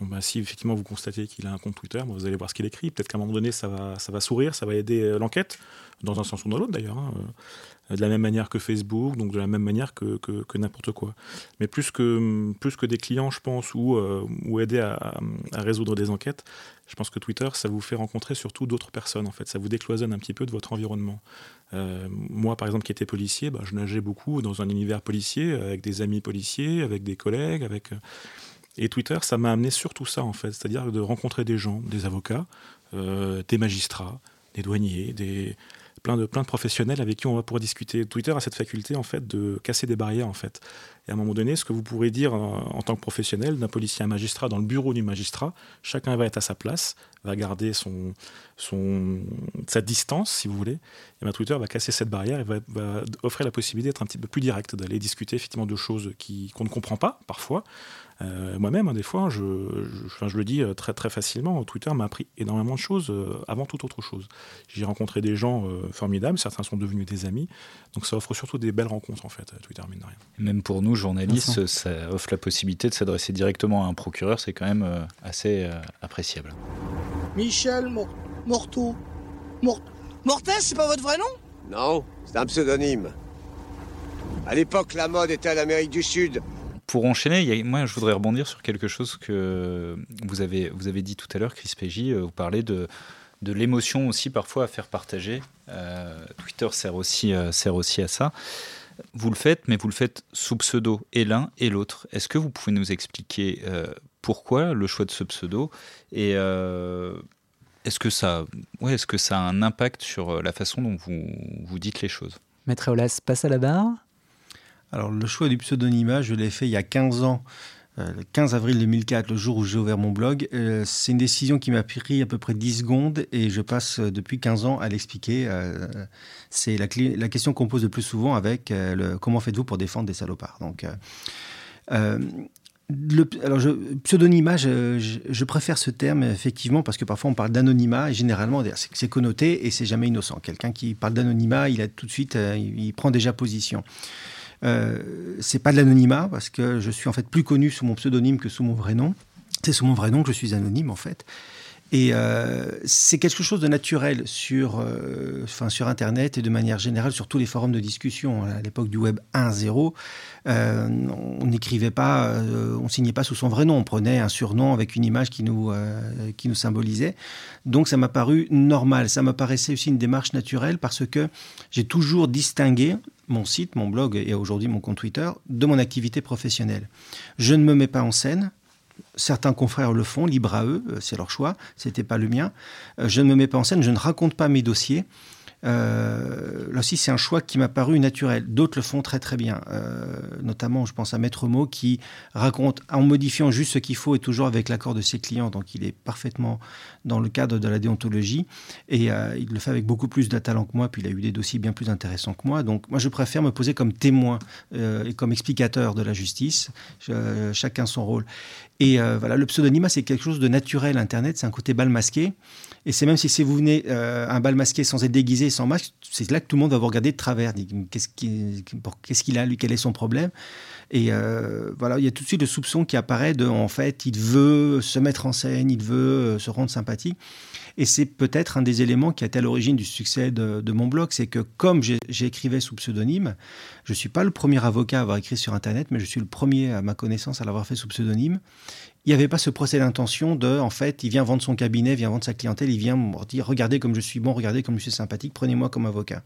E: Bah, si effectivement vous constatez qu'il a un compte Twitter, vous allez voir ce qu'il écrit. Peut-être qu'à un moment donné, ça va, ça va sourire, ça va aider euh, l'enquête, dans un sens ou dans l'autre d'ailleurs. Hein, euh, de la même manière que Facebook, donc de la même manière que, n'importe quoi. Mais plus que, plus que des clients, je pense, ou, euh, ou aider à, résoudre des enquêtes, je pense que Twitter, ça vous fait rencontrer surtout d'autres personnes. En fait, ça vous décloisonne un petit peu de votre environnement. Moi, par exemple, qui étais policier, bah, je nageais beaucoup dans un univers policier, avec des amis policiers, avec des collègues, avec... et Twitter, ça m'a amené surtout ça, en fait, c'est-à-dire de rencontrer des gens, des avocats, euh, des magistrats, des douaniers, des, plein de, plein de professionnels avec qui on va pouvoir discuter. Twitter a cette faculté en fait de casser des barrières en fait. Et à un moment donné, ce que vous pourrez dire en, en tant que professionnel, d'un policier à un magistrat, dans le bureau du magistrat, chacun va être à sa place, va garder son, son, sa distance, si vous voulez. Et ben, Twitter va casser cette barrière et va, va offrir la possibilité d'être un petit peu plus direct, d'aller discuter effectivement de choses qui, qu'on ne comprend pas parfois. Euh, moi-même, hein, des fois, je, je, le dis euh, très, très facilement, Twitter m'a appris énormément de choses euh, avant toute autre chose. J'ai rencontré des gens euh, formidables, certains sont devenus des amis, donc ça offre surtout des belles rencontres, en fait, Twitter, mine de rien.
F: Même pour nous, journalistes, ça offre la possibilité de s'adresser directement à un procureur, c'est quand même euh, assez appréciable.
J: Michel Mor Morteau. Mort Mortez, c'est pas votre vrai nom?
K: Non, c'est un pseudonyme. À l'époque, la mode était à l'Amérique du Sud.
F: Pour enchaîner, moi je voudrais rebondir sur quelque chose que vous avez, vous avez dit tout à l'heure, Chris Pégy, vous parlez de, de l'émotion aussi parfois à faire partager. Euh, Twitter sert aussi, euh, sert aussi à ça. Vous le faites, mais vous le faites sous pseudo, et l'un et l'autre. Est-ce que vous pouvez nous expliquer euh, pourquoi le choix de ce pseudo et est-ce que ça, ouais, est-ce que ça a un impact sur la façon dont vous, vous dites les choses?
C: Maître Eolas passe à la barre.
D: Alors le choix du pseudonymat, je l'ai fait il y a 15 ans, euh, le 15 avril 2004, le jour où j'ai ouvert mon blog. Euh, c'est une décision qui m'a pris à peu près 10 secondes et je passe euh, depuis 15 ans à l'expliquer. C'est la, question qu'on pose le plus souvent avec comment faites-vous pour défendre des salopards? Donc le, alors, je, pseudonymat, je, je, préfère ce terme effectivement parce que parfois on parle d'anonymat et généralement c'est connoté et c'est jamais innocent. Quelqu'un qui parle d'anonymat, il a tout de suite, il, prend déjà position. Euh, c'est pas de l'anonymat parce que je suis en fait plus connu sous mon pseudonyme que sous mon vrai nom. C'est sous mon vrai nom que je suis anonyme en fait. Et euh, c'est quelque chose de naturel sur, euh, enfin, sur Internet et de manière générale sur tous les forums de discussion. À l'époque du Web 1.0, euh, on n'écrivait pas, on signait pas sous son vrai nom. On prenait un surnom avec une image qui nous, qui nous symbolisait. Donc ça m'a paru normal. Ça m'a paraissait aussi une démarche naturelle parce que j'ai toujours distingué mon site, mon blog et aujourd'hui mon compte Twitter de mon activité professionnelle. Je ne me mets pas en scène, Certains confrères le font, libre à eux, c'est leur choix, c'était pas le mien. Je ne me mets pas en scène, je ne raconte pas mes dossiers. Euh, là aussi, c'est un choix qui m'a paru naturel. D'autres le font très très bien. Euh, notamment, je pense à Maître Mo qui raconte en modifiant juste ce qu'il faut et toujours avec l'accord de ses clients. Donc, il est parfaitement dans le cadre de la déontologie et euh, il le fait avec beaucoup plus de talent que moi. Puis, il a eu des dossiers bien plus intéressants que moi. Donc, moi, je préfère me poser comme témoin et comme explicateur de la justice. Chacun son rôle. Et euh, voilà, le pseudonymat, c'est quelque chose de naturel. Internet, c'est un côté bal masqué. Et c'est même si, vous venez euh, un bal masqué sans être déguisé, sans masque, c'est là que tout le monde va vous regarder de travers. Qu'est-ce qu'il qu a, lui Quel est son problème Et euh, voilà, il y a tout de suite le soupçon qui apparaît de, en fait, il veut se mettre en scène, il veut se rendre sympathique. Et c'est peut-être un des éléments qui a été à l'origine du succès de, de, mon blog, c'est que comme j'écrivais sous pseudonyme, je ne suis pas le premier avocat à avoir écrit sur Internet, mais je suis le premier à ma connaissance à l'avoir fait sous pseudonyme il n'y avait pas ce procès d'intention de, en fait, il vient vendre son cabinet, vient vendre sa clientèle, il vient me dire, regardez comme je suis bon, regardez comme je suis sympathique, prenez-moi comme avocat.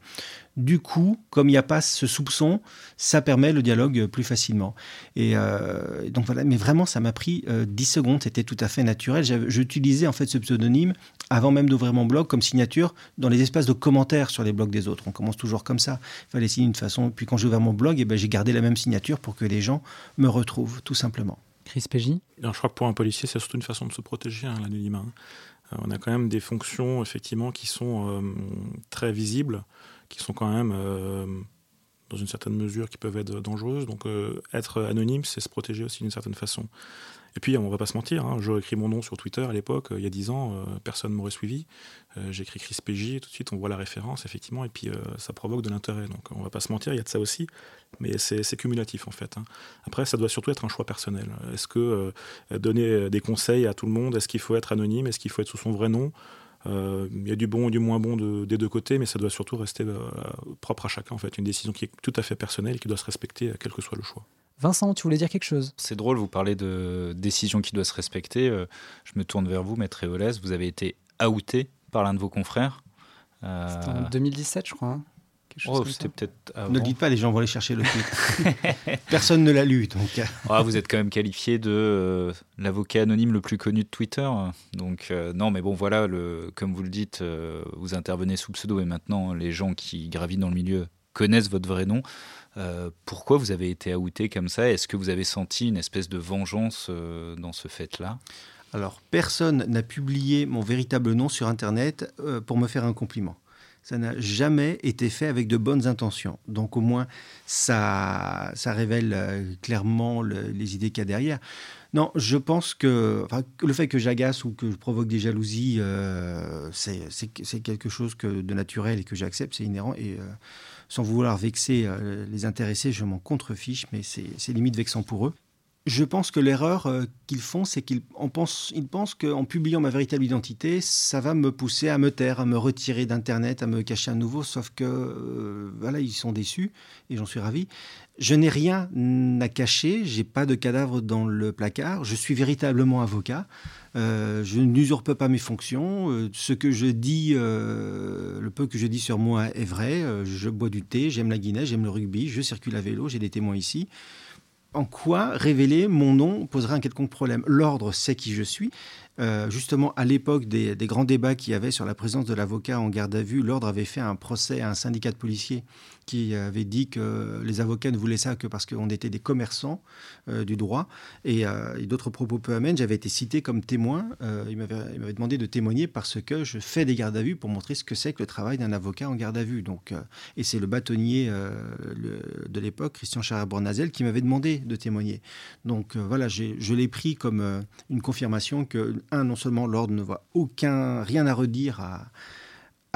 D: Du coup, comme il n'y a pas ce soupçon, ça permet le dialogue plus facilement. Et euh, donc voilà, mais vraiment, ça m'a pris euh, 10 secondes, c'était tout à fait naturel. J'utilisais en fait ce pseudonyme avant même d'ouvrir mon blog comme signature dans les espaces de commentaires sur les blogs des autres. On commence toujours comme ça. Il fallait signer une façon. Puis quand j'ai ouvert mon blog, eh ben, j'ai gardé la même signature pour que les gens me retrouvent, tout simplement.
C: Chris
E: Je crois que pour un policier, c'est surtout une façon de se protéger, hein, l'anonymat. Euh, on a quand même des fonctions, effectivement, qui sont euh, très visibles, qui sont quand même, euh, dans une certaine mesure, qui peuvent être dangereuses. Donc, être anonyme, c'est se protéger aussi d'une certaine façon. Et puis, on va pas se mentir, hein, j'aurais écrit mon nom sur Twitter à l'époque, il y a 10 ans, euh, personne m'aurait suivi. Euh, J'ai écrit Chris PJ, tout de suite, on voit la référence, effectivement, et puis euh, ça provoque de l'intérêt. Donc, on va pas se mentir, il y a de ça aussi, mais c'est cumulatif, en fait. Hein. Après, ça doit surtout être un choix personnel. Est-ce que euh, donner des conseils à tout le monde, est-ce qu'il faut être anonyme, est-ce qu'il faut être sous son vrai nom? Euh, il y a du bon et du moins bon de, des deux côtés, mais ça doit surtout rester euh, propre à chacun, en fait. Une décision qui est tout à fait personnelle qui doit se respecter, quel que soit le choix.
C: Vincent, tu voulais dire quelque chose?
F: C'est drôle, vous parlez de décision qui doit se respecter. Euh, je me tourne vers vous, Maître Eolès. Vous avez été outé par l'un de vos confrères.
C: Euh... C'était en 2017, je crois. Hein
F: Oh, c'était peut-être.
D: Ne le dites pas, les gens vont aller chercher le tweet. Personne ne l'a lu, donc.
F: ah, vous êtes quand même qualifié de euh, l'avocat anonyme le plus connu de Twitter. Donc, euh, non, mais bon, voilà, le, comme vous le dites, euh, vous intervenez sous pseudo et maintenant, les gens qui gravitent dans le milieu connaissent votre vrai nom. pourquoi vous avez été outé comme ça? Est-ce que vous avez senti une espèce de vengeance dans ce fait-là?
D: Alors, personne n'a publié mon véritable nom sur Internet pour me faire un compliment ça n'a jamais été fait avec de bonnes intentions. Donc au moins, ça, ça révèle euh, clairement les idées qu'il y a derrière. Non, je pense que le fait que j'agace ou que je provoque des jalousies, euh, c'est quelque chose de naturel et que j'accepte, c'est inhérent. Et euh, sans vouloir vexer les intéressés, je m'en contrefiche, mais c'est limite vexant pour eux. Je pense que l'erreur euh, qu'ils font, c'est qu'ils pensent, pensent qu'en publiant ma véritable identité, ça va me pousser à me taire, à me retirer d'Internet, à me cacher à nouveau. Sauf que, euh, voilà, ils sont déçus et j'en suis ravi. Je n'ai rien à cacher, j'ai pas de cadavre dans le placard. Je suis véritablement avocat. Euh, je n'usurpe pas mes fonctions. ce que je dis, le peu que je dis sur moi est vrai. je bois du thé, j'aime la Guinée, j'aime le rugby, je circule à vélo, j'ai des témoins ici en quoi révéler mon nom poserait un quelconque problème? L'ordre sait qui je suis. Euh, justement, à l'époque des, grands débats qu'il y avait sur la présence de l'avocat en garde à vue, l'ordre avait fait un procès à un syndicat de policiers qui avait dit que les avocats ne voulaient ça que parce qu'on était des commerçants euh, du droit. Euh, et, d'autres propos peu amènes, j'avais été cité comme témoin. il m'avait demandé de témoigner parce que je fais des gardes à vue pour montrer ce que c'est que le travail d'un avocat en garde à vue. Donc, et c'est le bâtonnier de l'époque, Christian Charabor-Nazel, qui m'avait demandé de témoigner. Donc voilà, je l'ai pris comme une confirmation que non seulement l'ordre ne voit aucun, rien à redire à,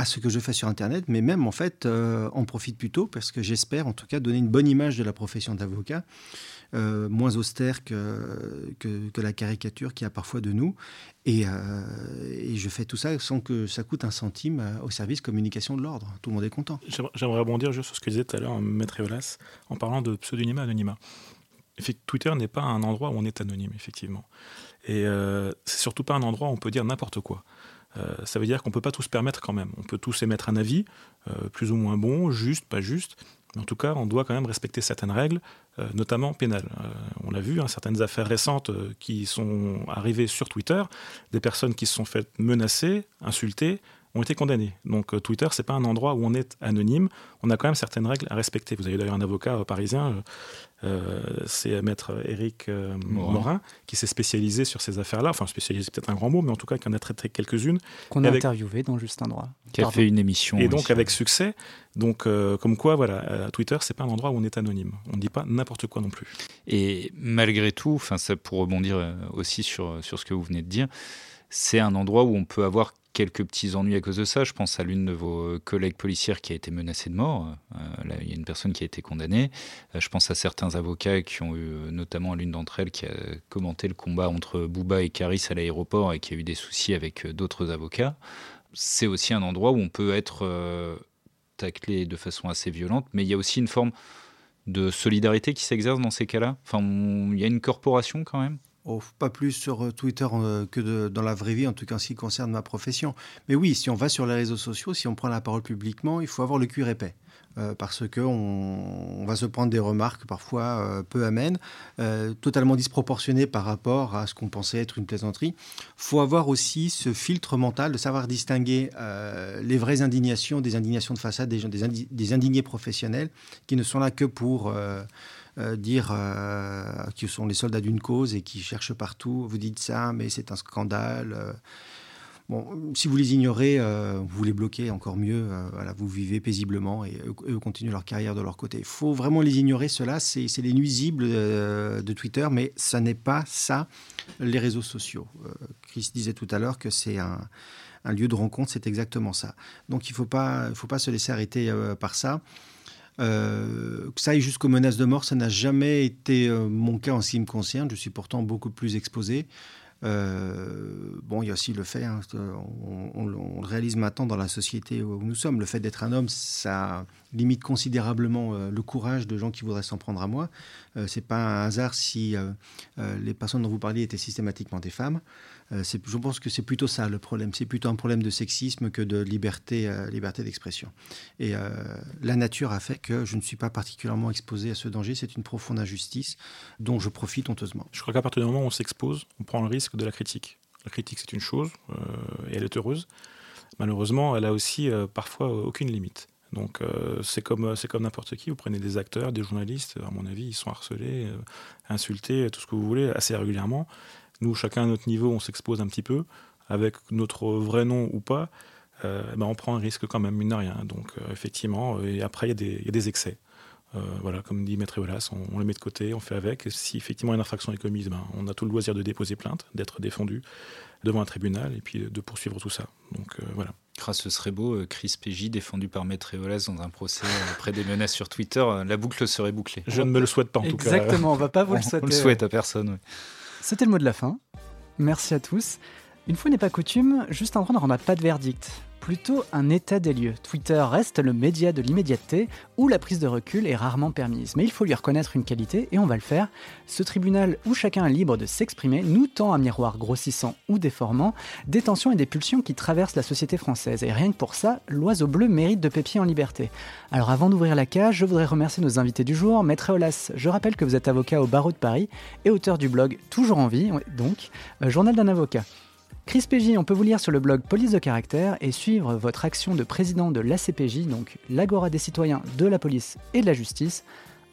D: ce que je fais sur Internet, mais même en fait euh, profite plutôt parce que j'espère en tout cas donner une bonne image de la profession d'avocat, euh, moins austère que, que, la caricature qu'il y a parfois de nous. Et, euh, je fais tout ça sans que ça coûte un centime au service communication de l'ordre. Tout le monde est content.
E: J'aimerais rebondir juste sur ce que disait tout à l'heure Maître Eolas en parlant de pseudonymat anonymat. Twitter n'est pas un endroit où on est anonyme, effectivement. Et euh, c'est surtout pas un endroit où on peut dire n'importe quoi. Euh, ça veut dire qu'on peut pas tous se permettre quand même. On peut tous émettre un avis, euh, plus ou moins bon, juste, pas juste. Mais en tout cas, on doit quand même respecter certaines règles, notamment pénales. on l'a vu, hein, certaines affaires récentes qui sont arrivées sur Twitter, des personnes qui se sont faites menacer, insulter, ont été condamnées. Donc Twitter, c'est pas un endroit où on est anonyme. On a quand même certaines règles à respecter. Vous avez d'ailleurs un avocat parisien euh, c'est maître Éric euh, Morin. qui s'est spécialisé sur ces affaires-là. Enfin, spécialisé, peut-être un grand mot, mais en tout cas, qui en a traité quelques-unes.
C: Qu'on a interviewé dans Juste un droit.
F: Qui a fait une émission.
E: Et donc, avec succès. Donc, euh, comme quoi, voilà, Twitter, c'est pas un endroit où on est anonyme. On ne dit pas n'importe quoi non plus.
F: Et malgré tout, enfin, ça pour rebondir aussi sur, sur ce que vous venez de dire, c'est un endroit où on peut avoir quelques petits ennuis à cause de ça. Je pense à l'une de vos collègues policières qui a été menacée de mort. Euh, là, il y a une personne qui a été condamnée. Euh, je pense à certains avocats qui ont eu, euh, notamment l'une d'entre elles qui a commenté le combat entre Bouba et Caris à l'aéroport et qui a eu des soucis avec d'autres avocats. C'est aussi un endroit où on peut être taclé de façon assez violente, mais il y a aussi une forme de solidarité qui s'exerce dans ces cas-là. Enfin, il y a une corporation quand même.
D: Oh, pas plus sur euh, Twitter euh, que dans la vraie vie, en tout cas en ce qui concerne ma profession. Mais oui, si on va sur les réseaux sociaux, si on prend la parole publiquement, il faut avoir le cuir épais. Euh, parce qu'on on va se prendre des remarques parfois peu amènes, totalement disproportionnées par rapport à ce qu'on pensait être une plaisanterie. Il faut avoir aussi ce filtre mental de savoir distinguer les vraies indignations des indignations de façade, des, indignés professionnels qui ne sont là que pour euh, dire euh, qu'ils sont les soldats d'une cause et qui cherchent partout. Vous dites ça, mais c'est un scandale. Euh. Bon, si vous les ignorez, vous les bloquez encore mieux. voilà, vous vivez paisiblement et eux continuent leur carrière de leur côté. Il faut vraiment les ignorer. Cela, c'est les nuisibles de Twitter, mais ça n'est pas ça les réseaux sociaux. Chris disait tout à l'heure que c'est un, lieu de rencontre, c'est exactement ça. Donc il ne faut, pas, se laisser arrêter par ça. Euh, que ça aille jusqu'aux menaces de mort, ça n'a jamais été euh, mon cas en ce qui me concerne. Je suis pourtant beaucoup plus exposé. Euh, bon, il y a aussi le fait, hein, on, le réalise maintenant dans la société où nous sommes, le fait d'être un homme, ça limite considérablement le courage de gens qui voudraient s'en prendre à moi. c'est pas un hasard si les personnes dont vous parliez étaient systématiquement des femmes. Euh, je pense que c'est plutôt ça le problème. C'est plutôt un problème de sexisme que de liberté, euh, liberté d'expression. Et euh, la nature a fait que je ne suis pas particulièrement exposé à ce danger. C'est une profonde injustice dont je profite honteusement.
E: Je crois qu'à partir du moment où on s'expose, on prend le risque de la critique. La critique, c'est une chose et elle est heureuse. Malheureusement, elle a aussi parfois aucune limite. Donc c'est comme c'est comme n'importe qui. Vous prenez des acteurs, des journalistes. À mon avis, ils sont harcelés, insultés, tout ce que vous voulez, assez régulièrement. Nous, chacun à notre niveau, on s'expose un petit peu avec notre vrai nom ou pas. Ben, on prend un risque quand même, mine de rien. Donc effectivement, et après il y, y, a des excès. Euh, voilà, comme dit Maître Eolas, on, on, le met de côté, on fait avec. Si effectivement une infraction est commise, ben, on a tout le loisir de déposer plainte, d'être défendu devant un tribunal et puis de poursuivre tout ça. Donc euh, voilà.
F: Ah, ce serait beau, euh, Chris PJ défendu par Maître Eolas dans un procès après des menaces sur Twitter, la boucle serait bouclée.
E: Je ne me le souhaite pas en tout
C: cas. Exactement, on va pas vous le souhaiter.
F: On le souhaite à personne. Oui.
C: C'était le mot de la fin. Merci à tous. Une fois n'est pas coutume, juste un droit ne rendra pas de verdict plutôt un état des lieux. Twitter reste le média de l'immédiateté où la prise de recul est rarement permise. Mais il faut lui reconnaître une qualité et on va le faire. Ce tribunal où chacun est libre de s'exprimer nous tend un miroir grossissant ou déformant des tensions et des pulsions qui traversent la société française. Et rien que pour ça, l'oiseau bleu mérite de pépier en liberté. Alors avant d'ouvrir la cage, je voudrais remercier nos invités du jour. Maître Olas, je rappelle que vous êtes avocat au barreau de Paris et auteur du blog Toujours en vie, donc, euh, journal d'un avocat. Chris PJ, on peut vous lire sur le blog Police de Caractère et suivre votre action de président de l'ACPJ, donc l'Agora des citoyens de la police et de la justice.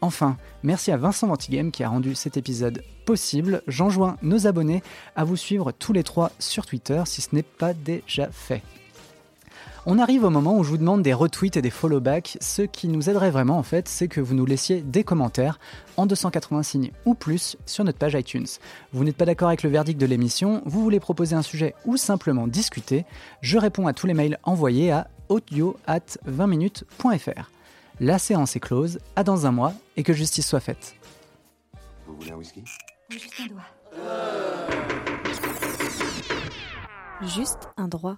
C: Enfin, merci à Vincent Ventigame qui a rendu cet épisode possible. J'enjoins nos abonnés à vous suivre tous les trois sur Twitter si ce n'est pas déjà fait. On arrive au moment où je vous demande des retweets et des followbacks. Ce qui nous aiderait vraiment, en fait, c'est que vous nous laissiez des commentaires en 280 signes ou plus sur notre page iTunes. Vous n'êtes pas d'accord avec le verdict de l'émission, vous voulez proposer un sujet ou simplement discuter, je réponds à tous les mails envoyés à audio at 20minutes.fr. La séance est close, à dans un mois et que justice soit faite.
A: Vous voulez un whisky?
B: Juste un doigt. Juste un droit.